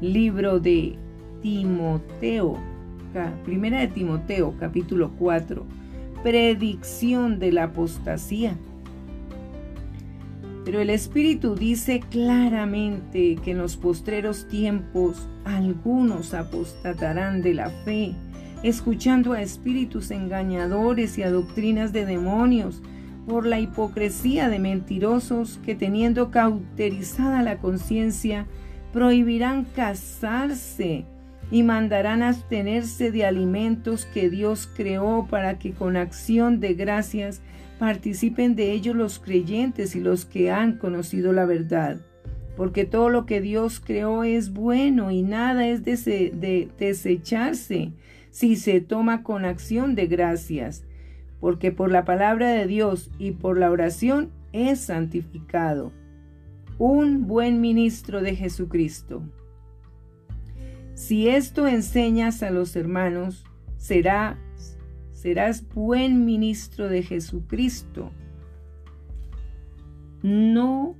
Libro de Timoteo, primera de Timoteo, capítulo 4. Predicción de la apostasía. Pero el Espíritu dice claramente que en los postreros tiempos algunos apostatarán de la fe, escuchando a espíritus engañadores y a doctrinas de demonios, por la hipocresía de mentirosos que teniendo cauterizada la conciencia, prohibirán casarse y mandarán abstenerse de alimentos que Dios creó para que con acción de gracias participen de ellos los creyentes y los que han conocido la verdad. Porque todo lo que Dios creó es bueno y nada es de desecharse si se toma con acción de gracias, porque por la palabra de Dios y por la oración es santificado. Un buen ministro de Jesucristo. Si esto enseñas a los hermanos, será serás buen ministro de Jesucristo. No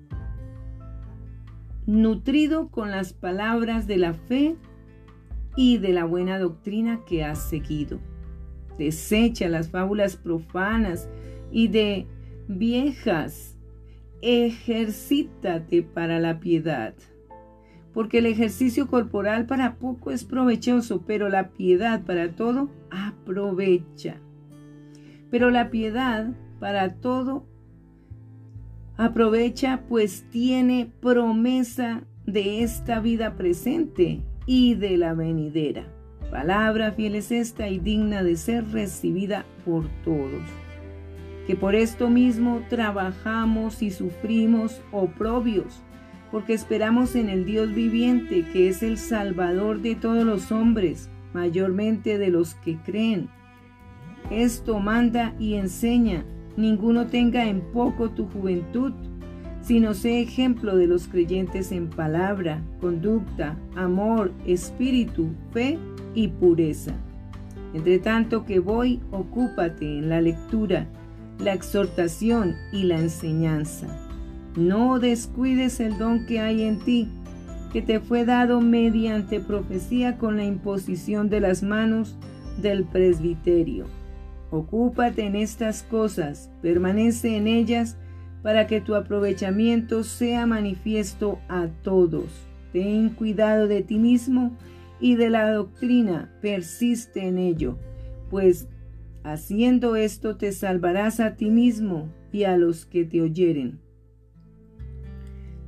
nutrido con las palabras de la fe y de la buena doctrina que has seguido. Desecha las fábulas profanas y de viejas. Ejercítate para la piedad porque el ejercicio corporal para poco es provechoso, pero la piedad para todo aprovecha. Pero la piedad para todo aprovecha, pues tiene promesa de esta vida presente y de la venidera. Palabra fiel es esta y digna de ser recibida por todos. Que por esto mismo trabajamos y sufrimos oprobios porque esperamos en el Dios viviente, que es el Salvador de todos los hombres, mayormente de los que creen. Esto manda y enseña, ninguno tenga en poco tu juventud, sino sé ejemplo de los creyentes en palabra, conducta, amor, espíritu, fe y pureza. Entre tanto que voy, ocúpate en la lectura, la exhortación y la enseñanza. No descuides el don que hay en ti, que te fue dado mediante profecía con la imposición de las manos del presbiterio. Ocúpate en estas cosas, permanece en ellas, para que tu aprovechamiento sea manifiesto a todos. Ten cuidado de ti mismo y de la doctrina, persiste en ello, pues haciendo esto te salvarás a ti mismo y a los que te oyeren.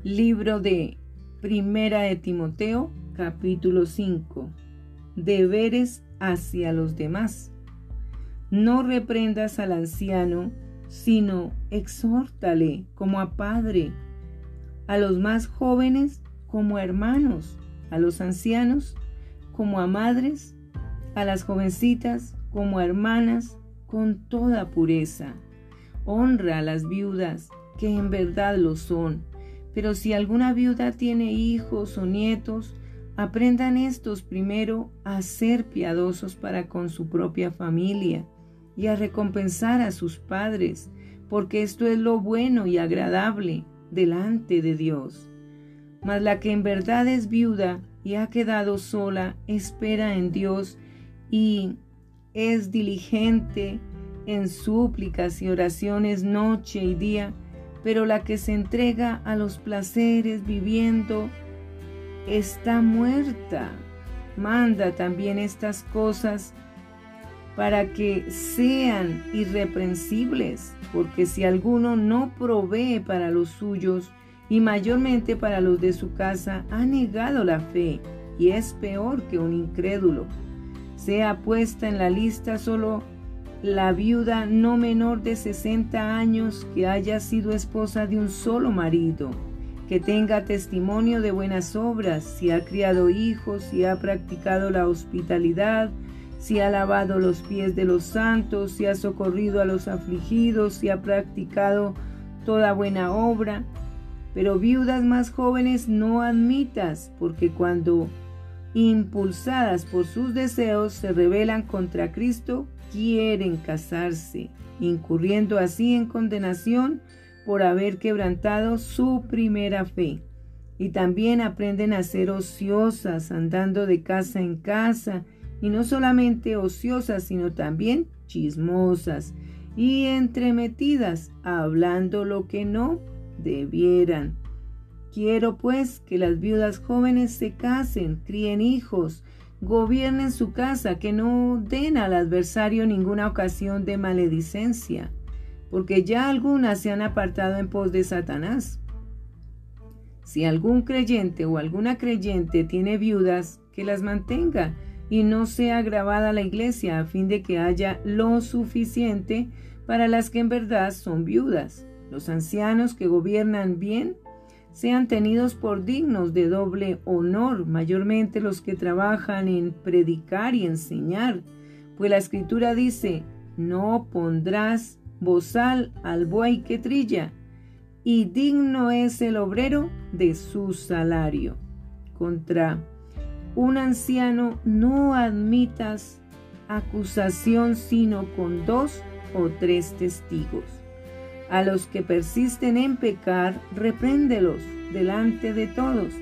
Libro de Primera de Timoteo, capítulo 5. Deberes hacia los demás. No reprendas al anciano, sino exhórtale como a padre, a los más jóvenes como a hermanos, a los ancianos como a madres, a las jovencitas como hermanas, con toda pureza. Honra a las viudas, que en verdad lo son pero si alguna viuda tiene hijos o nietos, aprendan estos primero a ser piadosos para con su propia familia y a recompensar a sus padres, porque esto es lo bueno y agradable delante de Dios. Mas la que en verdad es viuda y ha quedado sola, espera en Dios y es diligente en súplicas y oraciones noche y día, pero la que se entrega a los placeres viviendo está muerta. Manda también estas cosas para que sean irreprensibles, porque si alguno no provee para los suyos y mayormente para los de su casa, ha negado la fe y es peor que un incrédulo. Sea puesta en la lista solo la viuda no menor de 60 años que haya sido esposa de un solo marido, que tenga testimonio de buenas obras, si ha criado hijos, si ha practicado la hospitalidad, si ha lavado los pies de los santos, si ha socorrido a los afligidos, si ha practicado toda buena obra. Pero viudas más jóvenes no admitas, porque cuando impulsadas por sus deseos se rebelan contra Cristo, quieren casarse, incurriendo así en condenación por haber quebrantado su primera fe. y también aprenden a ser ociosas, andando de casa en casa, y no solamente ociosas, sino también chismosas y entremetidas, hablando lo que no debieran. Quiero pues que las viudas jóvenes se casen, críen hijos, gobiernen su casa, que no den al adversario ninguna ocasión de maledicencia, porque ya algunas se han apartado en pos de Satanás. Si algún creyente o alguna creyente tiene viudas, que las mantenga y no sea grabada la iglesia a fin de que haya lo suficiente para las que en verdad son viudas. Los ancianos que gobiernan bien sean tenidos por dignos de doble honor, mayormente los que trabajan en predicar y enseñar, pues la escritura dice, no pondrás bozal al buey que trilla, y digno es el obrero de su salario. Contra un anciano no admitas acusación sino con dos o tres testigos. A los que persisten en pecar, repréndelos delante de todos,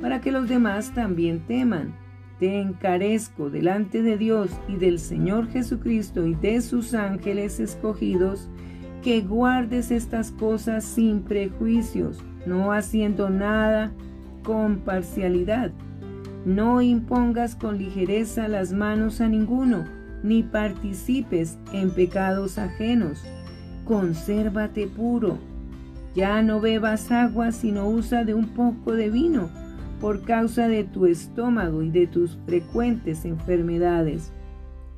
para que los demás también teman. Te encarezco delante de Dios y del Señor Jesucristo y de sus ángeles escogidos, que guardes estas cosas sin prejuicios, no haciendo nada con parcialidad. No impongas con ligereza las manos a ninguno, ni participes en pecados ajenos. Consérvate puro. Ya no bebas agua, sino usa de un poco de vino, por causa de tu estómago y de tus frecuentes enfermedades.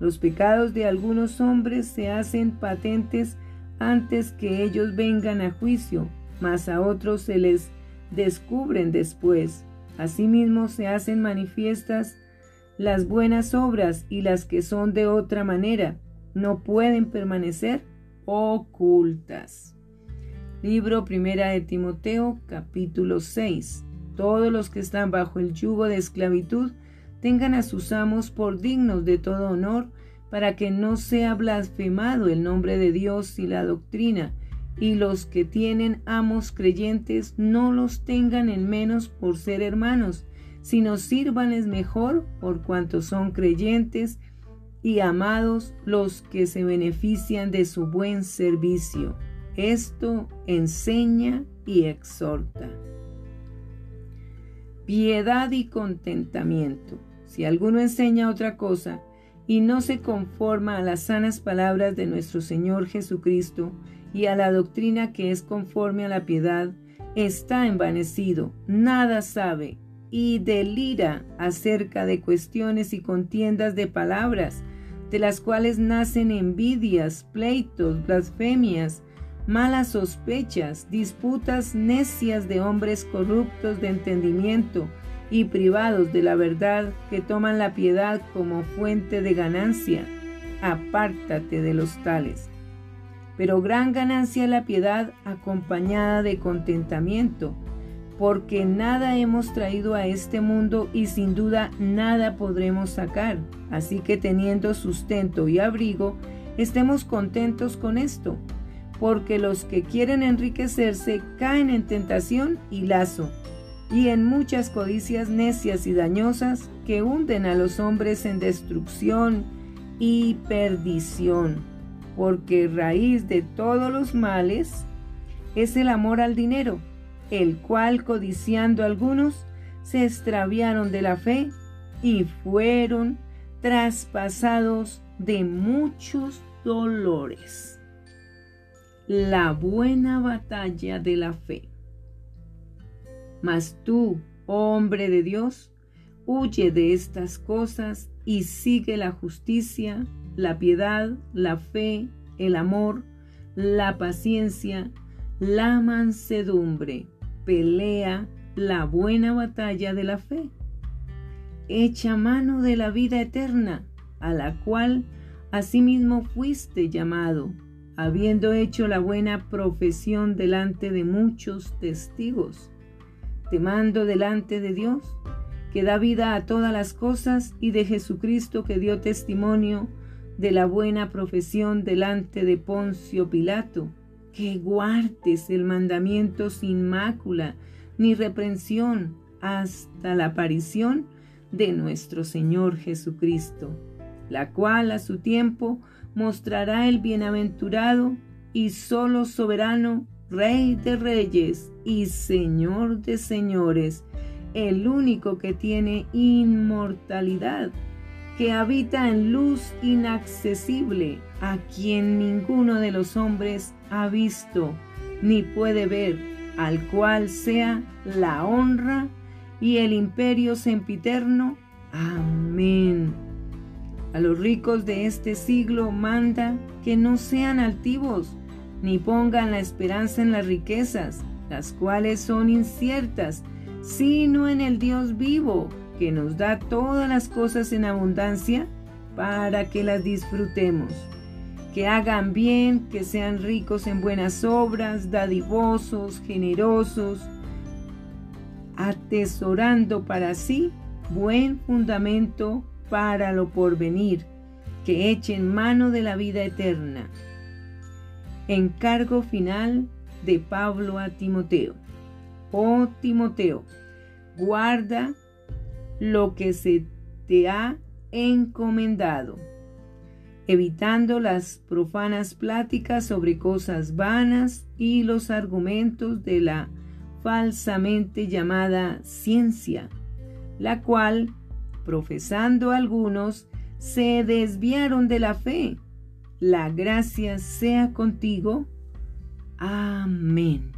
Los pecados de algunos hombres se hacen patentes antes que ellos vengan a juicio, mas a otros se les descubren después. Asimismo se hacen manifiestas las buenas obras y las que son de otra manera no pueden permanecer ocultas. Libro Primera de Timoteo, capítulo 6. Todos los que están bajo el yugo de esclavitud tengan a sus amos por dignos de todo honor, para que no sea blasfemado el nombre de Dios y la doctrina, y los que tienen amos creyentes no los tengan en menos por ser hermanos, sino sírvanles mejor por cuanto son creyentes y amados los que se benefician de su buen servicio. Esto enseña y exhorta. Piedad y contentamiento. Si alguno enseña otra cosa, y no se conforma a las sanas palabras de nuestro Señor Jesucristo y a la doctrina que es conforme a la piedad, está envanecido, nada sabe y delira acerca de cuestiones y contiendas de palabras, de las cuales nacen envidias, pleitos, blasfemias, malas sospechas, disputas necias de hombres corruptos de entendimiento, y privados de la verdad que toman la piedad como fuente de ganancia, apártate de los tales. Pero gran ganancia la piedad acompañada de contentamiento, porque nada hemos traído a este mundo y sin duda nada podremos sacar. Así que teniendo sustento y abrigo, estemos contentos con esto, porque los que quieren enriquecerse caen en tentación y lazo y en muchas codicias necias y dañosas que hunden a los hombres en destrucción y perdición, porque raíz de todos los males es el amor al dinero, el cual codiciando algunos se extraviaron de la fe y fueron traspasados de muchos dolores. La buena batalla de la fe. Mas tú, hombre de Dios, huye de estas cosas y sigue la justicia, la piedad, la fe, el amor, la paciencia, la mansedumbre. Pelea la buena batalla de la fe. Echa mano de la vida eterna, a la cual asimismo fuiste llamado, habiendo hecho la buena profesión delante de muchos testigos te mando delante de Dios, que da vida a todas las cosas, y de Jesucristo que dio testimonio de la buena profesión delante de Poncio Pilato, que guardes el mandamiento sin mácula ni reprensión hasta la aparición de nuestro Señor Jesucristo, la cual a su tiempo mostrará el bienaventurado y solo soberano Rey de reyes y Señor de señores, el único que tiene inmortalidad, que habita en luz inaccesible, a quien ninguno de los hombres ha visto ni puede ver, al cual sea la honra y el imperio sempiterno. Amén. A los ricos de este siglo manda que no sean altivos, ni pongan la esperanza en las riquezas, las cuales son inciertas, sino en el Dios vivo, que nos da todas las cosas en abundancia para que las disfrutemos. Que hagan bien, que sean ricos en buenas obras, dadivosos, generosos, atesorando para sí buen fundamento para lo porvenir, que echen mano de la vida eterna. Encargo final de Pablo a Timoteo. Oh Timoteo, guarda lo que se te ha encomendado, evitando las profanas pláticas sobre cosas vanas y los argumentos de la falsamente llamada ciencia, la cual, profesando algunos, se desviaron de la fe. La gracia sea contigo. Amén.